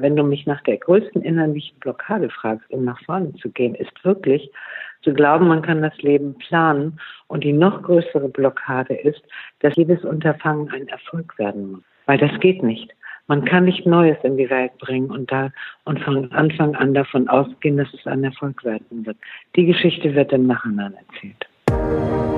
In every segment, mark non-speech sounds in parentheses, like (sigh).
Wenn du mich nach der größten innerlichen Blockade fragst, um nach vorne zu gehen, ist wirklich zu glauben, man kann das Leben planen. Und die noch größere Blockade ist, dass jedes Unterfangen ein Erfolg werden muss. Weil das geht nicht. Man kann nicht Neues in die Welt bringen und da und von Anfang an davon ausgehen, dass es ein Erfolg werden wird. Die Geschichte wird im Nachhinein erzählt.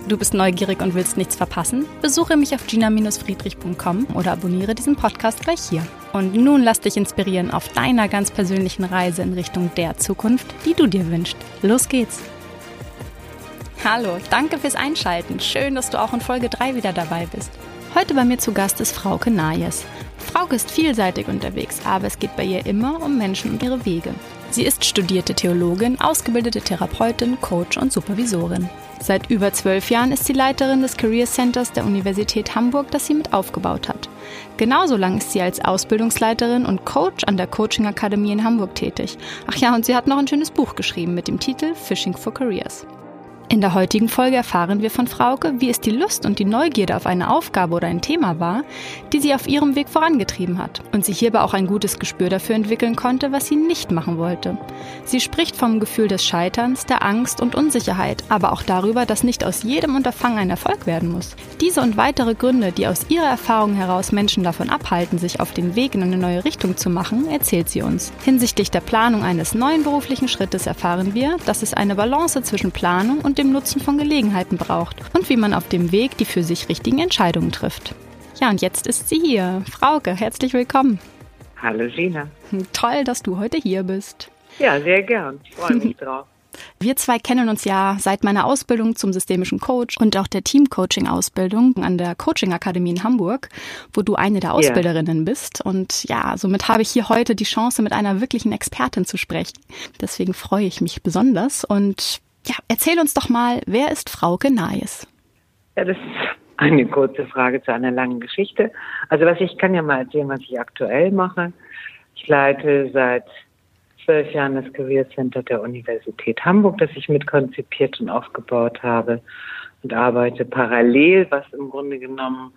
Du bist neugierig und willst nichts verpassen? Besuche mich auf gina-friedrich.com oder abonniere diesen Podcast gleich hier. Und nun lass dich inspirieren auf deiner ganz persönlichen Reise in Richtung der Zukunft, die du dir wünschst. Los geht's! Hallo, danke fürs Einschalten. Schön, dass du auch in Folge 3 wieder dabei bist. Heute bei mir zu Gast ist Frauke Najes. Frauke ist vielseitig unterwegs, aber es geht bei ihr immer um Menschen und ihre Wege. Sie ist studierte Theologin, ausgebildete Therapeutin, Coach und Supervisorin. Seit über zwölf Jahren ist sie Leiterin des Career Centers der Universität Hamburg, das sie mit aufgebaut hat. Genauso lang ist sie als Ausbildungsleiterin und Coach an der Coaching Akademie in Hamburg tätig. Ach ja, und sie hat noch ein schönes Buch geschrieben mit dem Titel Fishing for Careers. In der heutigen Folge erfahren wir von Frauke, wie es die Lust und die Neugierde auf eine Aufgabe oder ein Thema war, die sie auf ihrem Weg vorangetrieben hat und sie hierbei auch ein gutes Gespür dafür entwickeln konnte, was sie nicht machen wollte. Sie spricht vom Gefühl des Scheiterns, der Angst und Unsicherheit, aber auch darüber, dass nicht aus jedem Unterfangen ein Erfolg werden muss. Diese und weitere Gründe, die aus ihrer Erfahrung heraus Menschen davon abhalten, sich auf den Weg in eine neue Richtung zu machen, erzählt sie uns. Hinsichtlich der Planung eines neuen beruflichen Schrittes erfahren wir, dass es eine Balance zwischen Planung und dem Nutzen von Gelegenheiten braucht und wie man auf dem Weg die für sich richtigen Entscheidungen trifft. Ja, und jetzt ist sie hier. Frauke, herzlich willkommen. Hallo Gina. Toll, dass du heute hier bist. Ja, sehr gern. Ich freue mich (laughs) drauf. Wir zwei kennen uns ja seit meiner Ausbildung zum systemischen Coach und auch der Team-Coaching-Ausbildung an der Coaching-Akademie in Hamburg, wo du eine der Ausbilderinnen ja. bist. Und ja, somit habe ich hier heute die Chance, mit einer wirklichen Expertin zu sprechen. Deswegen freue ich mich besonders und ja, erzähl uns doch mal, wer ist Frauke Naes? Ja, das ist eine kurze Frage zu einer langen Geschichte. Also was ich kann ja mal erzählen, was ich aktuell mache. Ich leite seit zwölf Jahren das Career Center der Universität Hamburg, das ich mitkonzipiert und aufgebaut habe und arbeite parallel, was im Grunde genommen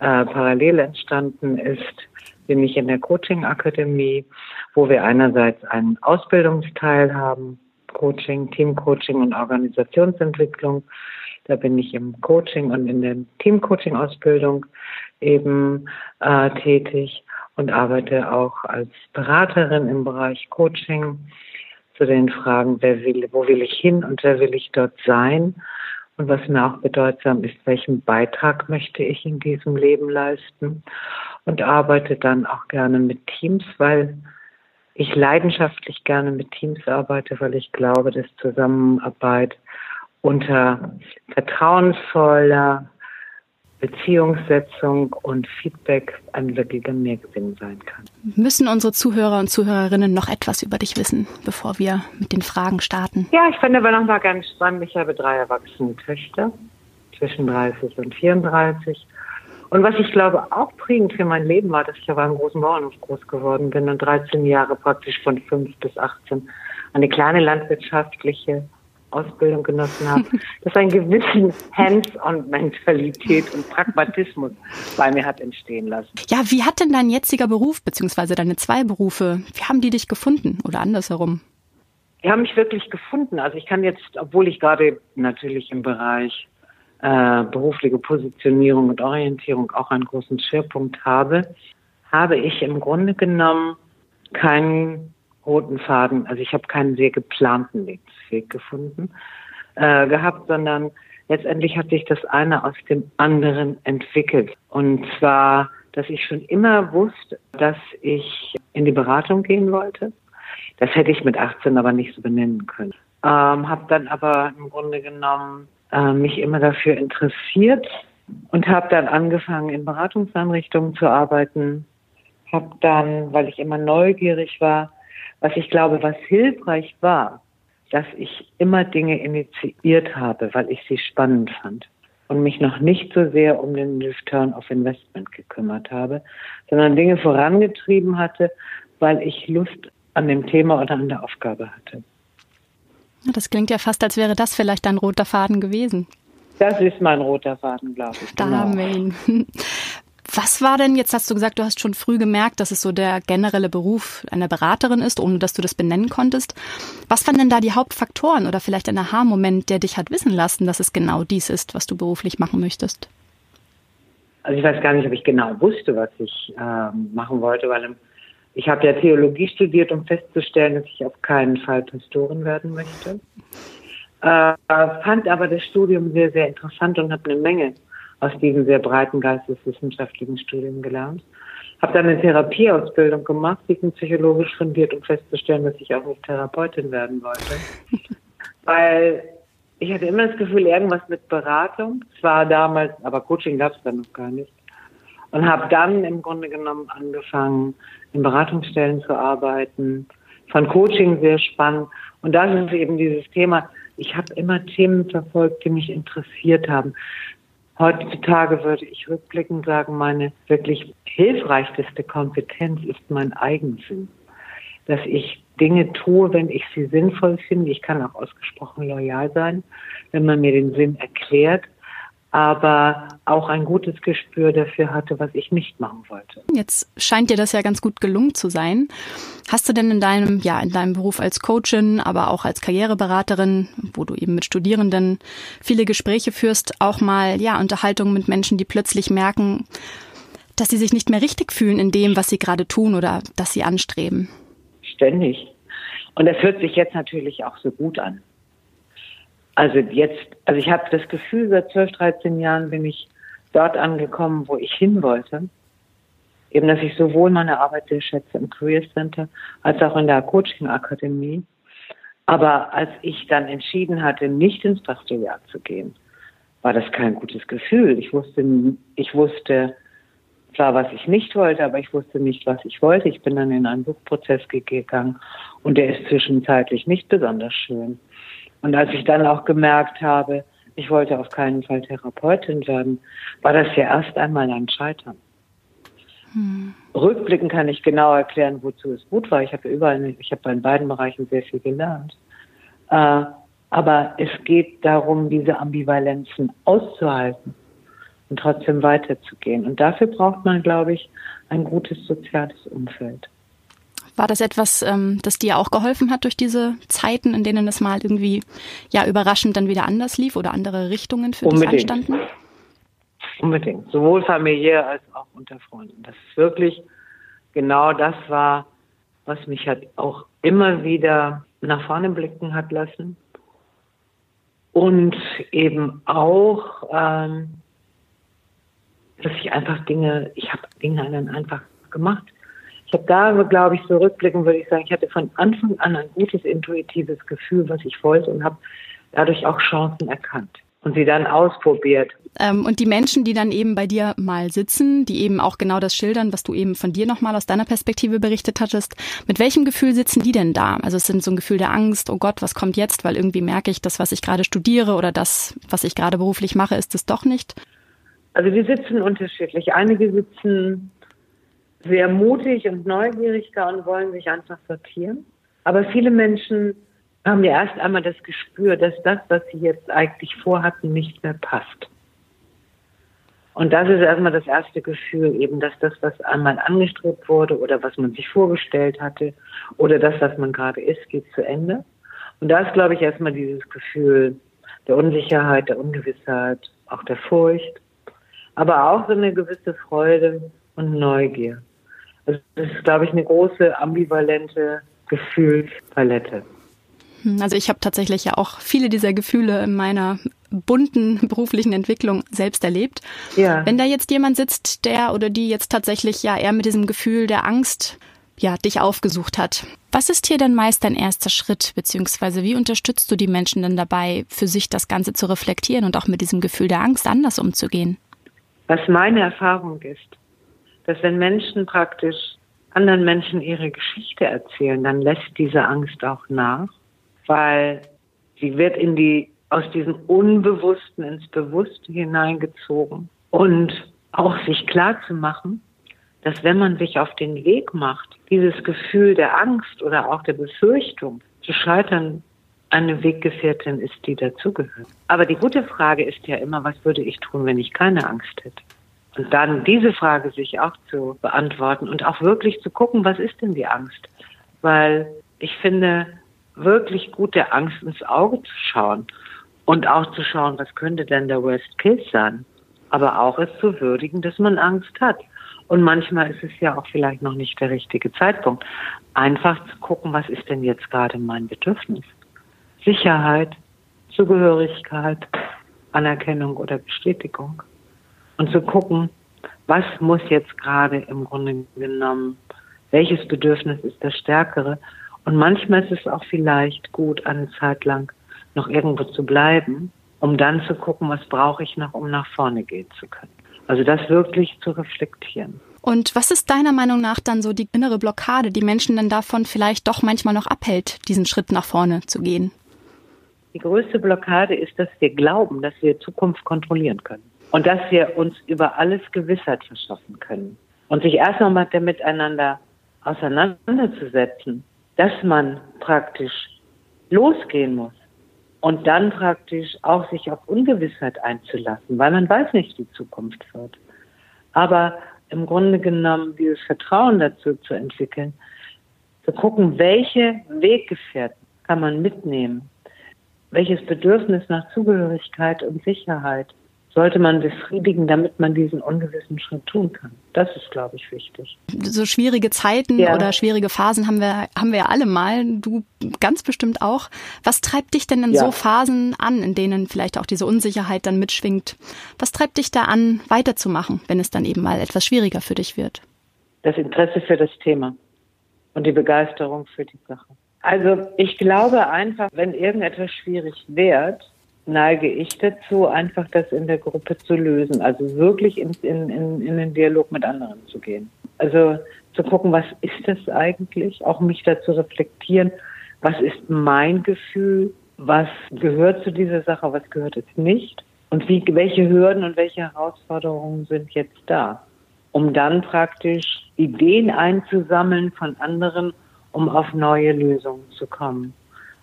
äh, parallel entstanden ist, bin ich in der Coaching Akademie, wo wir einerseits einen Ausbildungsteil haben, Coaching, Teamcoaching und Organisationsentwicklung. Da bin ich im Coaching und in der Teamcoaching-Ausbildung eben äh, tätig und arbeite auch als Beraterin im Bereich Coaching zu den Fragen, wer will, wo will ich hin und wer will ich dort sein? Und was mir auch bedeutsam ist, welchen Beitrag möchte ich in diesem Leben leisten? Und arbeite dann auch gerne mit Teams, weil ich leidenschaftlich gerne mit Teams arbeite, weil ich glaube, dass Zusammenarbeit unter vertrauensvoller Beziehungssetzung und Feedback ein wirklicher Mehrgewinn sein kann. Müssen unsere Zuhörer und Zuhörerinnen noch etwas über dich wissen, bevor wir mit den Fragen starten? Ja, ich fand aber noch mal ganz spannend. Ich habe drei erwachsene Töchter zwischen 30 und 34 und was ich glaube auch prägend für mein Leben war, dass ich auf einem großen Bauernhof groß geworden bin und 13 Jahre praktisch von 5 bis 18 eine kleine landwirtschaftliche Ausbildung genossen habe, (laughs) das einen gewissen Hands-on-Mentalität und Pragmatismus bei mir hat entstehen lassen. Ja, wie hat denn dein jetziger Beruf, beziehungsweise deine zwei Berufe, wie haben die dich gefunden oder andersherum? Die haben mich wirklich gefunden. Also ich kann jetzt, obwohl ich gerade natürlich im Bereich äh, berufliche Positionierung und Orientierung auch einen großen Schwerpunkt habe, habe ich im Grunde genommen keinen roten Faden, also ich habe keinen sehr geplanten Lebensweg gefunden äh, gehabt, sondern letztendlich hat sich das eine aus dem anderen entwickelt. Und zwar, dass ich schon immer wusste, dass ich in die Beratung gehen wollte. Das hätte ich mit 18 aber nicht so benennen können. Ähm, habe dann aber im Grunde genommen äh, mich immer dafür interessiert und habe dann angefangen, in Beratungseinrichtungen zu arbeiten, habe dann, weil ich immer neugierig war, was ich glaube, was hilfreich war, dass ich immer Dinge initiiert habe, weil ich sie spannend fand und mich noch nicht so sehr um den Return of Investment gekümmert habe, sondern Dinge vorangetrieben hatte, weil ich Lust an dem Thema oder an der Aufgabe hatte. Das klingt ja fast, als wäre das vielleicht ein roter Faden gewesen. Das ist mein roter Faden, glaube ich. Genau. Amen. (laughs) Was war denn, jetzt hast du gesagt, du hast schon früh gemerkt, dass es so der generelle Beruf einer Beraterin ist, ohne dass du das benennen konntest. Was waren denn da die Hauptfaktoren oder vielleicht ein Aha-Moment, der dich hat wissen lassen, dass es genau dies ist, was du beruflich machen möchtest? Also ich weiß gar nicht, ob ich genau wusste, was ich äh, machen wollte, weil ich habe ja Theologie studiert, um festzustellen, dass ich auf keinen Fall Pastorin werden möchte. Äh, fand aber das Studium sehr, sehr interessant und habe eine Menge aus diesem sehr breiten geisteswissenschaftlichen Studium gelernt. Habe dann eine Therapieausbildung gemacht, psychologisch fundiert, um festzustellen, dass ich auch nicht Therapeutin werden wollte. (laughs) Weil ich hatte immer das Gefühl, irgendwas mit Beratung. Zwar damals, aber Coaching gab es dann noch gar nicht. Und habe dann im Grunde genommen angefangen, in Beratungsstellen zu arbeiten. Fand Coaching sehr spannend. Und das ist eben dieses Thema. Ich habe immer Themen verfolgt, die mich interessiert haben. Heutzutage würde ich rückblickend sagen, meine wirklich hilfreichste Kompetenz ist mein Eigensinn. Dass ich Dinge tue, wenn ich sie sinnvoll finde. Ich kann auch ausgesprochen loyal sein, wenn man mir den Sinn erklärt aber auch ein gutes Gespür dafür hatte, was ich nicht machen wollte. Jetzt scheint dir das ja ganz gut gelungen zu sein. Hast du denn in deinem, ja, in deinem Beruf als Coachin, aber auch als Karriereberaterin, wo du eben mit Studierenden viele Gespräche führst, auch mal, ja, Unterhaltungen mit Menschen, die plötzlich merken, dass sie sich nicht mehr richtig fühlen in dem, was sie gerade tun oder das sie anstreben? Ständig. Und das hört sich jetzt natürlich auch so gut an. Also jetzt, also ich habe das Gefühl, seit 12, 13 Jahren bin ich dort angekommen, wo ich hin wollte. Eben, dass ich sowohl meine Arbeit sehr schätze im Career Center als auch in der Coaching Akademie. Aber als ich dann entschieden hatte, nicht ins Pastoraljahr zu gehen, war das kein gutes Gefühl. Ich wusste, ich wusste zwar, was ich nicht wollte, aber ich wusste nicht, was ich wollte. Ich bin dann in einen Buchprozess gegangen und der ist zwischenzeitlich nicht besonders schön. Und als ich dann auch gemerkt habe, ich wollte auf keinen Fall Therapeutin werden, war das ja erst einmal ein Scheitern. Hm. Rückblicken kann ich genau erklären, wozu es gut war. Ich habe überall, ich habe in beiden Bereichen sehr viel gelernt. Äh, aber es geht darum, diese Ambivalenzen auszuhalten und trotzdem weiterzugehen. Und dafür braucht man, glaube ich, ein gutes soziales Umfeld. War das etwas, ähm, das dir auch geholfen hat durch diese Zeiten, in denen es mal irgendwie ja überraschend dann wieder anders lief oder andere Richtungen für Unbedingt. dich anstanden? Unbedingt, sowohl familiär als auch unter Freunden. Das ist wirklich genau das war, was mich hat auch immer wieder nach vorne blicken hat lassen. Und eben auch, ähm, dass ich einfach Dinge, ich habe Dinge dann einfach gemacht. Ich habe da, glaube ich, so rückblickend würde ich sagen, ich hatte von Anfang an ein gutes intuitives Gefühl, was ich wollte und habe dadurch auch Chancen erkannt und sie dann ausprobiert. Ähm, und die Menschen, die dann eben bei dir mal sitzen, die eben auch genau das schildern, was du eben von dir nochmal aus deiner Perspektive berichtet hattest, mit welchem Gefühl sitzen die denn da? Also es sind so ein Gefühl der Angst, oh Gott, was kommt jetzt? Weil irgendwie merke ich, das, was ich gerade studiere oder das, was ich gerade beruflich mache, ist es doch nicht. Also die sitzen unterschiedlich. Einige sitzen sehr mutig und neugierig da und wollen sich einfach sortieren. Aber viele Menschen haben ja erst einmal das Gespür, dass das, was sie jetzt eigentlich vorhatten, nicht mehr passt. Und das ist erstmal das erste Gefühl, eben, dass das, was einmal angestrebt wurde oder was man sich vorgestellt hatte oder das, was man gerade ist, geht zu Ende. Und da ist, glaube ich, erstmal dieses Gefühl der Unsicherheit, der Ungewissheit, auch der Furcht, aber auch so eine gewisse Freude und Neugier. Also das ist, glaube ich, eine große ambivalente Gefühlspalette. Hm, also ich habe tatsächlich ja auch viele dieser Gefühle in meiner bunten (laughs) beruflichen Entwicklung selbst erlebt. Ja. Wenn da jetzt jemand sitzt, der oder die jetzt tatsächlich ja eher mit diesem Gefühl der Angst ja, dich aufgesucht hat. Was ist hier denn meist dein erster Schritt, beziehungsweise wie unterstützt du die Menschen denn dabei, für sich das Ganze zu reflektieren und auch mit diesem Gefühl der Angst anders umzugehen? Was meine Erfahrung ist, dass wenn Menschen praktisch anderen Menschen ihre Geschichte erzählen, dann lässt diese Angst auch nach, weil sie wird in die, aus diesem Unbewussten ins Bewusste hineingezogen und auch sich klar zu machen, dass wenn man sich auf den Weg macht, dieses Gefühl der Angst oder auch der Befürchtung zu scheitern eine Weggefährtin ist, die dazugehört. Aber die gute Frage ist ja immer, was würde ich tun, wenn ich keine Angst hätte? Und dann diese Frage sich auch zu beantworten und auch wirklich zu gucken, was ist denn die Angst? Weil ich finde, wirklich gut der Angst ins Auge zu schauen und auch zu schauen, was könnte denn der Worst Case sein? Aber auch es zu würdigen, dass man Angst hat. Und manchmal ist es ja auch vielleicht noch nicht der richtige Zeitpunkt. Einfach zu gucken, was ist denn jetzt gerade mein Bedürfnis? Sicherheit, Zugehörigkeit, Anerkennung oder Bestätigung. Und zu gucken, was muss jetzt gerade im Grunde genommen, welches Bedürfnis ist das stärkere? Und manchmal ist es auch vielleicht gut, eine Zeit lang noch irgendwo zu bleiben, um dann zu gucken, was brauche ich noch, um nach vorne gehen zu können. Also das wirklich zu reflektieren. Und was ist deiner Meinung nach dann so die innere Blockade, die Menschen dann davon vielleicht doch manchmal noch abhält, diesen Schritt nach vorne zu gehen? Die größte Blockade ist, dass wir glauben, dass wir Zukunft kontrollieren können und dass wir uns über alles Gewissheit verschaffen können. Und sich erst nochmal miteinander auseinanderzusetzen, dass man praktisch losgehen muss und dann praktisch auch sich auf Ungewissheit einzulassen, weil man weiß nicht, wie die Zukunft wird. Aber im Grunde genommen dieses Vertrauen dazu zu entwickeln, zu gucken, welche Weggefährten kann man mitnehmen, welches Bedürfnis nach Zugehörigkeit und Sicherheit sollte man befriedigen, damit man diesen ungewissen Schritt tun kann. Das ist, glaube ich, wichtig. So schwierige Zeiten ja. oder schwierige Phasen haben wir, haben wir ja alle mal. Du ganz bestimmt auch. Was treibt dich denn in ja. so Phasen an, in denen vielleicht auch diese Unsicherheit dann mitschwingt? Was treibt dich da an, weiterzumachen, wenn es dann eben mal etwas schwieriger für dich wird? Das Interesse für das Thema und die Begeisterung für die Sache. Also ich glaube einfach, wenn irgendetwas schwierig wird, neige ich dazu, einfach das in der Gruppe zu lösen. Also wirklich in, in, in, in den Dialog mit anderen zu gehen. Also zu gucken, was ist das eigentlich? Auch mich dazu reflektieren, was ist mein Gefühl? Was gehört zu dieser Sache? Was gehört es nicht? Und wie, welche Hürden und welche Herausforderungen sind jetzt da? Um dann praktisch Ideen einzusammeln von anderen, um auf neue Lösungen zu kommen.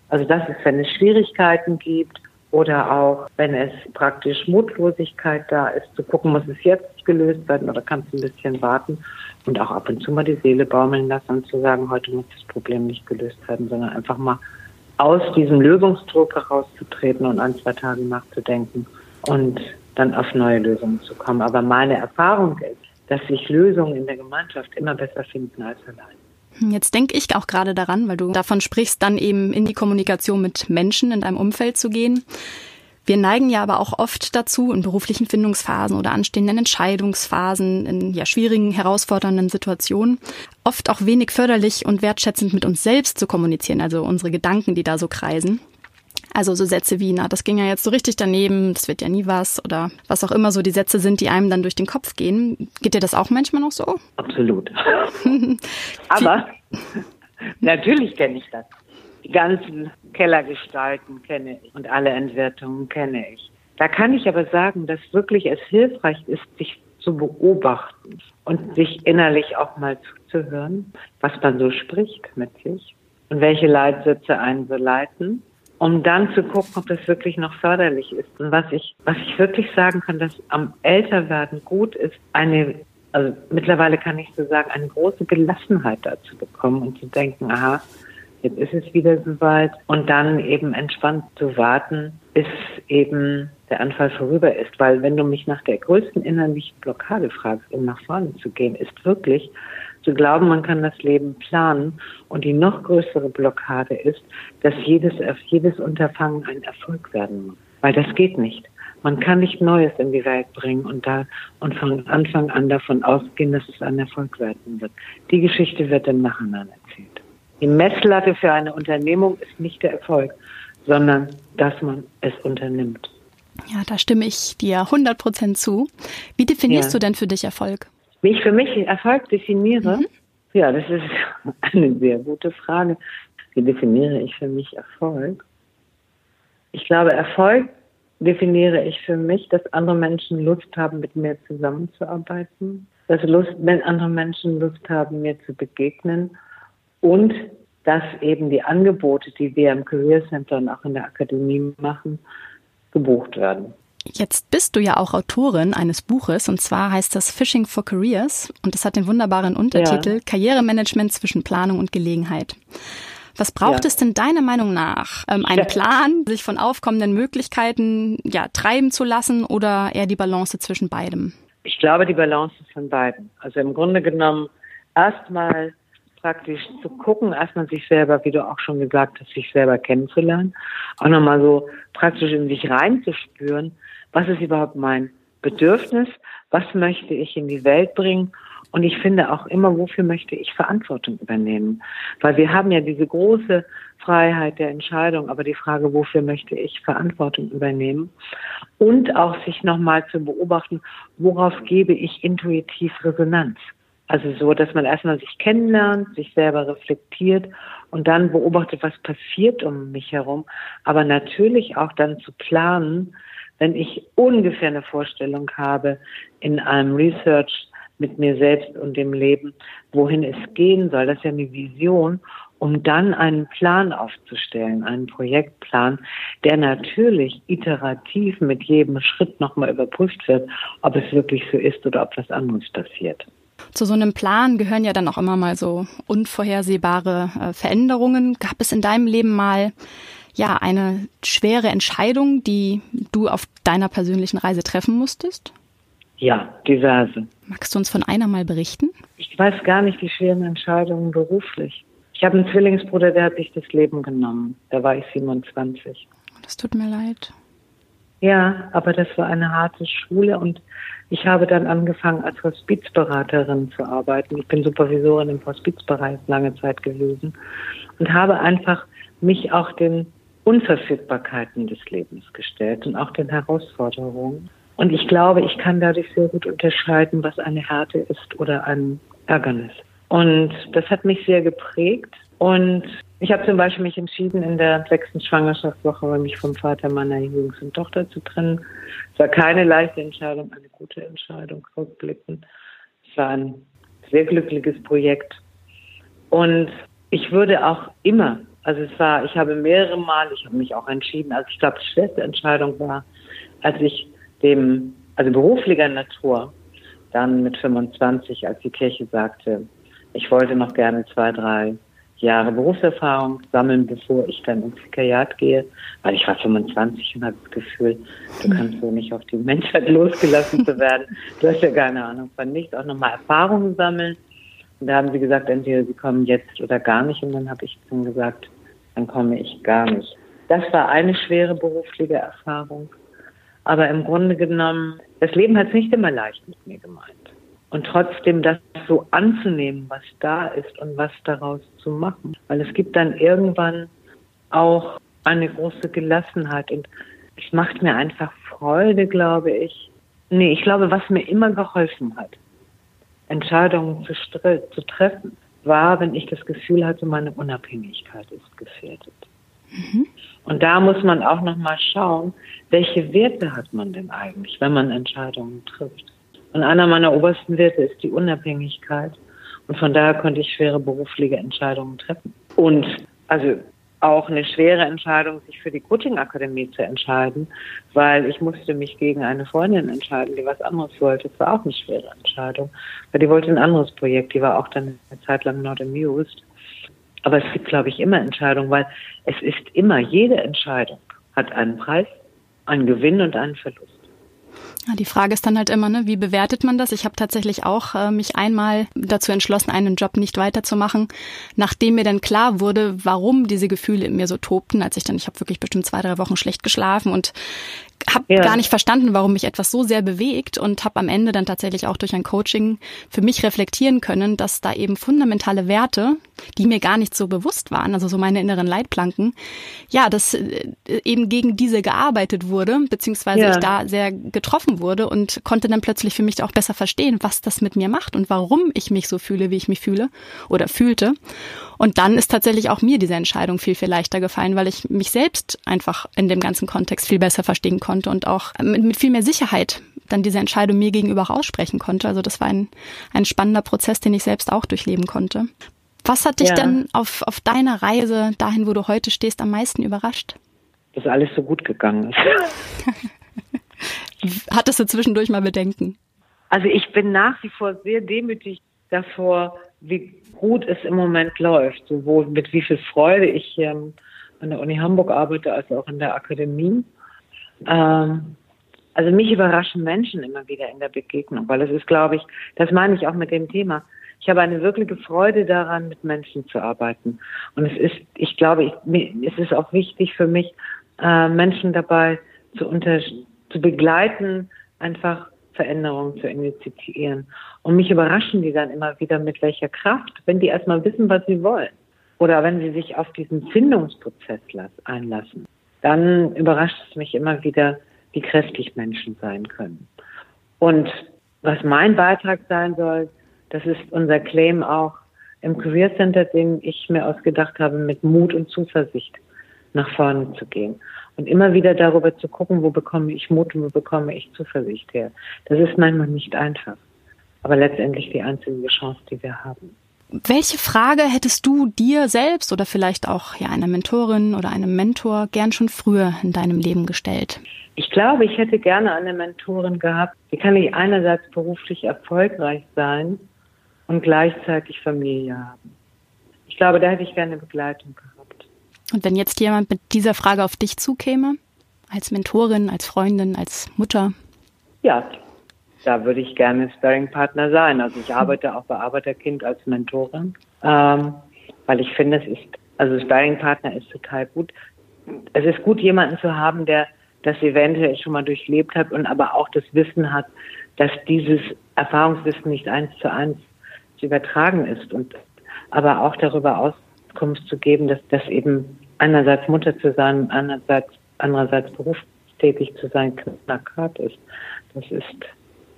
Also das ist, wenn es Schwierigkeiten gibt, oder auch, wenn es praktisch Mutlosigkeit da ist, zu gucken, muss es jetzt gelöst werden oder kannst du ein bisschen warten und auch ab und zu mal die Seele baumeln lassen und zu sagen, heute muss das Problem nicht gelöst werden, sondern einfach mal aus diesem Lösungsdruck herauszutreten und ein, zwei Tage nachzudenken und dann auf neue Lösungen zu kommen. Aber meine Erfahrung ist, dass sich Lösungen in der Gemeinschaft immer besser finden als allein. Jetzt denke ich auch gerade daran, weil du davon sprichst, dann eben in die Kommunikation mit Menschen in deinem Umfeld zu gehen. Wir neigen ja aber auch oft dazu, in beruflichen Findungsphasen oder anstehenden Entscheidungsphasen, in ja schwierigen, herausfordernden Situationen, oft auch wenig förderlich und wertschätzend mit uns selbst zu kommunizieren, also unsere Gedanken, die da so kreisen. Also so Sätze wie, na, das ging ja jetzt so richtig daneben, das wird ja nie was oder was auch immer so die Sätze sind, die einem dann durch den Kopf gehen. Geht dir das auch manchmal noch so? Absolut. (laughs) Aber (laughs) natürlich kenne ich das. Die ganzen Kellergestalten kenne ich und alle Entwertungen kenne ich. Da kann ich aber sagen, dass wirklich es hilfreich ist, sich zu beobachten und sich innerlich auch mal zuzuhören, was man so spricht mit sich und welche Leitsätze einen so leiten um dann zu gucken, ob das wirklich noch förderlich ist. Und was ich, was ich wirklich sagen kann, dass am Älterwerden gut ist, eine, also mittlerweile kann ich so sagen, eine große Gelassenheit dazu bekommen und zu denken, aha, jetzt ist es wieder soweit und dann eben entspannt zu warten, bis eben der Anfall vorüber ist. Weil wenn du mich nach der größten innerlichen Blockade fragst, um nach vorne zu gehen, ist wirklich, zu glauben, man kann das Leben planen. Und die noch größere Blockade ist, dass jedes, jedes Unterfangen ein Erfolg werden muss. Weil das geht nicht. Man kann nicht Neues in die Welt bringen und da und von Anfang an davon ausgehen, dass es ein Erfolg werden wird. Die Geschichte wird im Nachhinein erzählt. Die Messlatte für eine Unternehmung ist nicht der Erfolg, sondern dass man es unternimmt. Ja, da stimme ich dir 100 Prozent zu. Wie definierst ja. du denn für dich Erfolg? Wie ich für mich Erfolg definiere, mhm. Ja, das ist (laughs) eine sehr gute Frage. Wie definiere ich für mich Erfolg? Ich glaube, Erfolg definiere ich für mich, dass andere Menschen Lust haben, mit mir zusammenzuarbeiten, dass Lust, wenn andere Menschen Lust haben, mir zu begegnen und dass eben die Angebote, die wir im Career Center und auch in der Akademie machen, gebucht werden. Jetzt bist du ja auch Autorin eines Buches und zwar heißt das Fishing for Careers und das hat den wunderbaren Untertitel ja. Karrieremanagement zwischen Planung und Gelegenheit. Was braucht ja. es denn deiner Meinung nach? Ähm, einen ja. Plan, sich von aufkommenden Möglichkeiten ja, treiben zu lassen oder eher die Balance zwischen beidem? Ich glaube, die Balance von beiden. Also im Grunde genommen erstmal praktisch zu gucken, erstmal sich selber, wie du auch schon gesagt hast, sich selber kennenzulernen, auch nochmal so praktisch in sich reinzuspüren, was ist überhaupt mein Bedürfnis, was möchte ich in die Welt bringen und ich finde auch immer, wofür möchte ich Verantwortung übernehmen? Weil wir haben ja diese große Freiheit der Entscheidung, aber die Frage, wofür möchte ich Verantwortung übernehmen? Und auch sich nochmal zu beobachten, worauf gebe ich intuitiv Resonanz? Also so, dass man erstmal sich kennenlernt, sich selber reflektiert und dann beobachtet, was passiert um mich herum. Aber natürlich auch dann zu planen, wenn ich ungefähr eine Vorstellung habe in einem Research mit mir selbst und dem Leben, wohin es gehen soll, das ist ja eine Vision, um dann einen Plan aufzustellen, einen Projektplan, der natürlich iterativ mit jedem Schritt nochmal überprüft wird, ob es wirklich so ist oder ob was anderes passiert. Zu so einem Plan gehören ja dann auch immer mal so unvorhersehbare äh, Veränderungen. Gab es in deinem Leben mal ja eine schwere Entscheidung, die du auf deiner persönlichen Reise treffen musstest? Ja, diverse. Magst du uns von einer mal berichten? Ich weiß gar nicht die schweren Entscheidungen beruflich. Ich habe einen Zwillingsbruder, der hat sich das Leben genommen. Da war ich 27. Das tut mir leid. Ja, aber das war eine harte Schule und ich habe dann angefangen, als Hospizberaterin zu arbeiten. Ich bin Supervisorin im Hospizbereich lange Zeit gewesen und habe einfach mich auch den Unverfügbarkeiten des Lebens gestellt und auch den Herausforderungen. Und ich glaube, ich kann dadurch sehr gut unterscheiden, was eine Härte ist oder ein Ärgernis. Und das hat mich sehr geprägt. Und ich habe zum Beispiel mich entschieden, in der sechsten Schwangerschaftswoche mich vom Vater meiner jüngsten Tochter zu trennen. Es war keine leichte Entscheidung, eine gute Entscheidung, rückblickend. Es war ein sehr glückliches Projekt. Und ich würde auch immer, also es war, ich habe mehrere Mal, ich habe mich auch entschieden, also ich glaube, die schwerste Entscheidung war, als ich dem, also beruflicher Natur, dann mit 25, als die Kirche sagte, ich wollte noch gerne zwei, drei Jahre Berufserfahrung sammeln, bevor ich dann ins Vikariat gehe, weil ich war 25 und hatte das Gefühl, du kannst so nicht auf die Menschheit (laughs) losgelassen zu werden. Du hast ja keine Ahnung von nichts, auch nochmal Erfahrungen sammeln. Und da haben sie gesagt, entweder sie kommen jetzt oder gar nicht. Und dann habe ich dann gesagt, dann komme ich gar nicht. Das war eine schwere berufliche Erfahrung. Aber im Grunde genommen, das Leben hat es nicht immer leicht mit mir gemeint. Und trotzdem das so anzunehmen, was da ist und was daraus zu machen. Weil es gibt dann irgendwann auch eine große Gelassenheit und es macht mir einfach Freude, glaube ich. Nee, ich glaube, was mir immer geholfen hat, Entscheidungen zu, zu treffen, war, wenn ich das Gefühl hatte, meine Unabhängigkeit ist gefährdet. Mhm. Und da muss man auch nochmal schauen, welche Werte hat man denn eigentlich, wenn man Entscheidungen trifft. Und einer meiner obersten Werte ist die Unabhängigkeit. Und von daher konnte ich schwere berufliche Entscheidungen treffen. Und also auch eine schwere Entscheidung, sich für die Coaching-Akademie zu entscheiden, weil ich musste mich gegen eine Freundin entscheiden, die was anderes wollte. Das war auch eine schwere Entscheidung, weil die wollte ein anderes Projekt, die war auch dann eine Zeit lang not amused. Aber es gibt, glaube ich, immer Entscheidungen, weil es ist immer, jede Entscheidung hat einen Preis, einen Gewinn und einen Verlust. Die Frage ist dann halt immer, ne, wie bewertet man das? Ich habe tatsächlich auch äh, mich einmal dazu entschlossen, einen Job nicht weiterzumachen, nachdem mir dann klar wurde, warum diese Gefühle in mir so tobten, als ich dann, ich habe wirklich bestimmt zwei, drei Wochen schlecht geschlafen und habe ja. gar nicht verstanden, warum mich etwas so sehr bewegt und habe am Ende dann tatsächlich auch durch ein Coaching für mich reflektieren können, dass da eben fundamentale Werte, die mir gar nicht so bewusst waren, also so meine inneren Leitplanken, ja, dass äh, eben gegen diese gearbeitet wurde, beziehungsweise ja. ich da sehr getroffen wurde und konnte dann plötzlich für mich auch besser verstehen, was das mit mir macht und warum ich mich so fühle, wie ich mich fühle oder fühlte. Und dann ist tatsächlich auch mir diese Entscheidung viel, viel leichter gefallen, weil ich mich selbst einfach in dem ganzen Kontext viel besser verstehen konnte und auch mit, mit viel mehr Sicherheit dann diese Entscheidung mir gegenüber auch aussprechen konnte. Also das war ein, ein spannender Prozess, den ich selbst auch durchleben konnte. Was hat dich ja. denn auf, auf deiner Reise dahin, wo du heute stehst, am meisten überrascht? Dass alles so gut gegangen ist. (laughs) Hattest du zwischendurch mal Bedenken? Also ich bin nach wie vor sehr demütig davor, wie gut es im Moment läuft, sowohl mit wie viel Freude ich hier an der Uni Hamburg arbeite, als auch in der Akademie. Ähm, also mich überraschen Menschen immer wieder in der Begegnung, weil es ist, glaube ich, das meine ich auch mit dem Thema. Ich habe eine wirkliche Freude daran, mit Menschen zu arbeiten. Und es ist, ich glaube, ich, es ist auch wichtig für mich, äh, Menschen dabei zu, unter, zu begleiten, einfach Veränderungen zu initiieren. Und mich überraschen die dann immer wieder mit welcher Kraft, wenn die erstmal wissen, was sie wollen. Oder wenn sie sich auf diesen Findungsprozess einlassen. Dann überrascht es mich immer wieder, wie kräftig Menschen sein können. Und was mein Beitrag sein soll, das ist unser Claim auch im Career Center, den ich mir ausgedacht habe, mit Mut und Zuversicht nach vorne zu gehen. Und immer wieder darüber zu gucken, wo bekomme ich Mut und wo bekomme ich Zuversicht her. Das ist manchmal nicht einfach, aber letztendlich die einzige Chance, die wir haben. Welche Frage hättest du dir selbst oder vielleicht auch ja einer Mentorin oder einem Mentor gern schon früher in deinem Leben gestellt? Ich glaube, ich hätte gerne eine Mentorin gehabt. Wie kann ich einerseits beruflich erfolgreich sein und gleichzeitig Familie haben? Ich glaube, da hätte ich gerne Begleitung gehabt. Und wenn jetzt jemand mit dieser Frage auf dich zukäme, als Mentorin, als Freundin, als Mutter? Ja, da würde ich gerne Sparring-Partner sein. Also ich arbeite auch bei Arbeiterkind als Mentorin, ähm, weil ich finde, es ist, also Sparring-Partner ist total gut. Es ist gut, jemanden zu haben, der das eventuell schon mal durchlebt hat und aber auch das Wissen hat, dass dieses Erfahrungswissen nicht eins zu eins zu übertragen ist und aber auch darüber Auskunft zu geben, dass das eben einerseits Mutter zu sein, andererseits, andererseits berufstätig zu sein, knackart ist. Das ist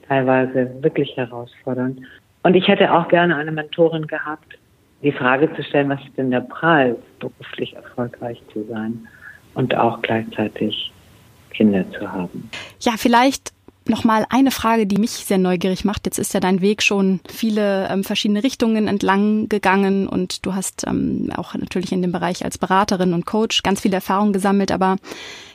teilweise wirklich herausfordernd. Und ich hätte auch gerne eine Mentorin gehabt, die Frage zu stellen, was ist denn der Preis, beruflich erfolgreich zu sein und auch gleichzeitig Kinder zu haben. Ja, vielleicht Nochmal eine Frage, die mich sehr neugierig macht. Jetzt ist ja dein Weg schon viele ähm, verschiedene Richtungen entlang gegangen und du hast ähm, auch natürlich in dem Bereich als Beraterin und Coach ganz viel Erfahrung gesammelt. Aber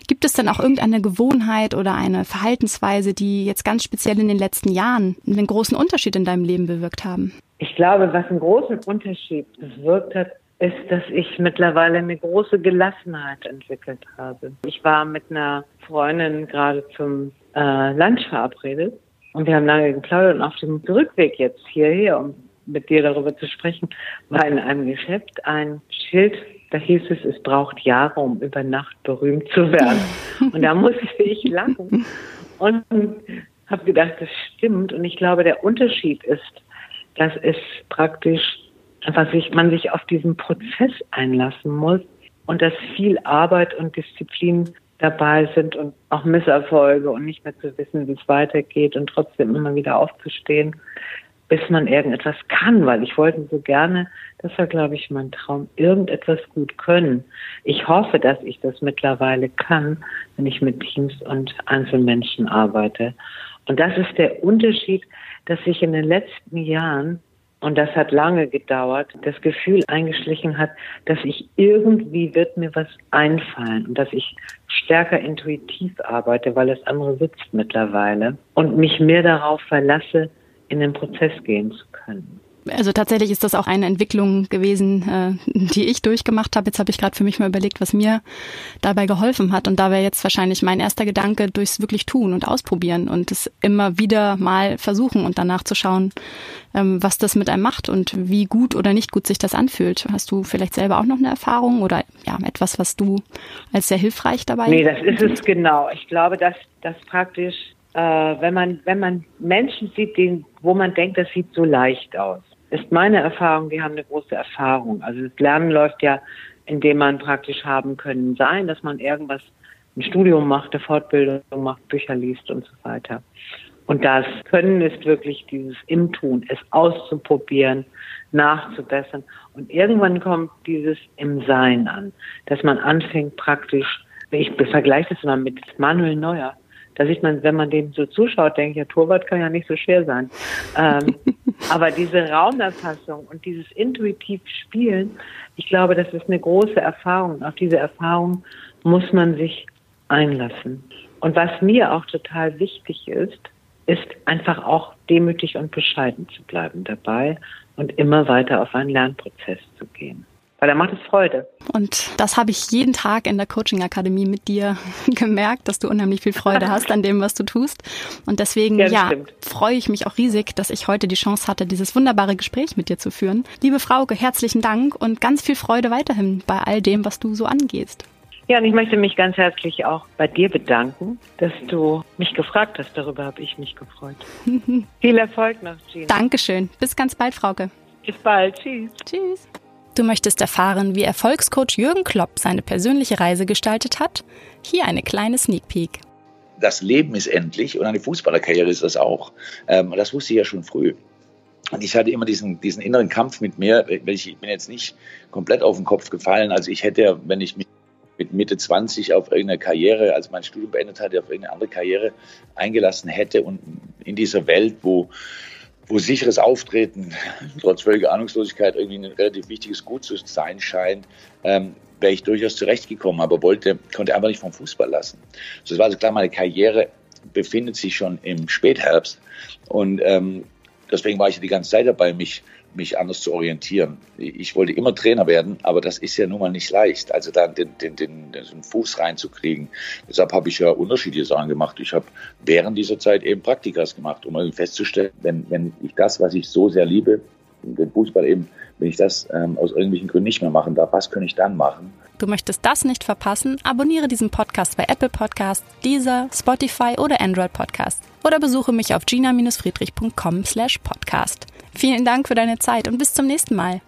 gibt es denn auch irgendeine Gewohnheit oder eine Verhaltensweise, die jetzt ganz speziell in den letzten Jahren einen großen Unterschied in deinem Leben bewirkt haben? Ich glaube, was einen großen Unterschied bewirkt hat, ist, dass ich mittlerweile eine große Gelassenheit entwickelt habe. Ich war mit einer Freundin gerade zum äh, Lunch verabredet und wir haben lange geplaudert und auf dem Rückweg jetzt hierher, um mit dir darüber zu sprechen, war in einem Geschäft ein Schild, da hieß es, es braucht Jahre, um über Nacht berühmt zu werden. (laughs) Und da musste ich lachen und habe gedacht, das stimmt. Und ich glaube, der Unterschied ist, dass es praktisch einfach sich, man sich auf diesen Prozess einlassen muss und dass viel Arbeit und Disziplin dabei sind und auch Misserfolge und nicht mehr zu wissen, wie es weitergeht und trotzdem immer wieder aufzustehen, bis man irgendetwas kann, weil ich wollte so gerne, das war, glaube ich, mein Traum, irgendetwas gut können. Ich hoffe, dass ich das mittlerweile kann, wenn ich mit Teams und Einzelmenschen arbeite. Und das ist der Unterschied, dass sich in den letzten Jahren und das hat lange gedauert, das Gefühl eingeschlichen hat, dass ich irgendwie wird mir was einfallen und dass ich stärker intuitiv arbeite, weil das andere sitzt mittlerweile und mich mehr darauf verlasse, in den Prozess gehen zu können. Also tatsächlich ist das auch eine Entwicklung gewesen, äh, die ich durchgemacht habe. Jetzt habe ich gerade für mich mal überlegt, was mir dabei geholfen hat. Und da wäre jetzt wahrscheinlich mein erster Gedanke durchs wirklich tun und ausprobieren und es immer wieder mal versuchen und danach zu schauen, ähm, was das mit einem macht und wie gut oder nicht gut sich das anfühlt. Hast du vielleicht selber auch noch eine Erfahrung oder ja etwas, was du als sehr hilfreich dabei? Nee, das ist es genau. Ich glaube, dass das praktisch, äh, wenn man wenn man Menschen sieht, den, wo man denkt, das sieht so leicht aus ist meine Erfahrung, die haben eine große Erfahrung. Also das Lernen läuft ja, indem man praktisch haben können sein, dass man irgendwas, ein Studium macht, eine Fortbildung macht, Bücher liest und so weiter. Und das Können ist wirklich dieses Im Tun, es auszuprobieren, nachzubessern. Und irgendwann kommt dieses im Sein an, dass man anfängt praktisch, ich vergleiche das mal mit Manuel Neuer. Da sieht man, wenn man dem so zuschaut, denke ich, ja, Torwart kann ja nicht so schwer sein. Ähm, (laughs) aber diese Raumerfassung und dieses intuitiv Spielen, ich glaube, das ist eine große Erfahrung. Auf diese Erfahrung muss man sich einlassen. Und was mir auch total wichtig ist, ist einfach auch demütig und bescheiden zu bleiben dabei und immer weiter auf einen Lernprozess zu gehen. Weil da macht es Freude. Und das habe ich jeden Tag in der Coaching Akademie mit dir (laughs) gemerkt, dass du unheimlich viel Freude hast an dem, was du tust. Und deswegen, ja, ja freue ich mich auch riesig, dass ich heute die Chance hatte, dieses wunderbare Gespräch mit dir zu führen. Liebe Frauke, herzlichen Dank und ganz viel Freude weiterhin bei all dem, was du so angehst. Ja, und ich möchte mich ganz herzlich auch bei dir bedanken, dass du mich gefragt hast. Darüber habe ich mich gefreut. (laughs) Viel Erfolg noch, Gina. Dankeschön. Bis ganz bald, Frauke. Bis bald. Tschüss. Tschüss. Du möchtest erfahren, wie Erfolgscoach Jürgen Klopp seine persönliche Reise gestaltet hat? Hier eine kleine Sneak Peek. Das Leben ist endlich und eine Fußballerkarriere ist das auch. Ähm, das wusste ich ja schon früh. Und ich hatte immer diesen, diesen inneren Kampf mit mir, ich bin jetzt nicht komplett auf den Kopf gefallen. Also ich hätte, wenn ich mich mit Mitte 20 auf irgendeine Karriere, als mein Studium beendet hatte, auf irgendeine andere Karriere eingelassen hätte und in dieser Welt, wo, wo sicheres Auftreten (laughs) trotz völliger Ahnungslosigkeit irgendwie ein relativ wichtiges Gut zu sein scheint, ähm, wäre ich durchaus zurechtgekommen, aber wollte, konnte einfach nicht vom Fußball lassen. So, das war also klar, meine Karriere befindet sich schon im Spätherbst und ähm, deswegen war ich die ganze Zeit dabei, mich mich anders zu orientieren. Ich wollte immer Trainer werden, aber das ist ja nun mal nicht leicht, also da den, den, den, den Fuß reinzukriegen. Deshalb habe ich ja unterschiedliche Sachen gemacht. Ich habe während dieser Zeit eben Praktikas gemacht, um irgendwie festzustellen, wenn, wenn ich das, was ich so sehr liebe, den Fußball eben, wenn ich das ähm, aus irgendwelchen Gründen nicht mehr machen darf, was kann ich dann machen? Du möchtest das nicht verpassen? Abonniere diesen Podcast bei Apple Podcasts, Deezer, Spotify oder Android Podcasts oder besuche mich auf gina-friedrich.com slash podcast. Vielen Dank für deine Zeit und bis zum nächsten Mal.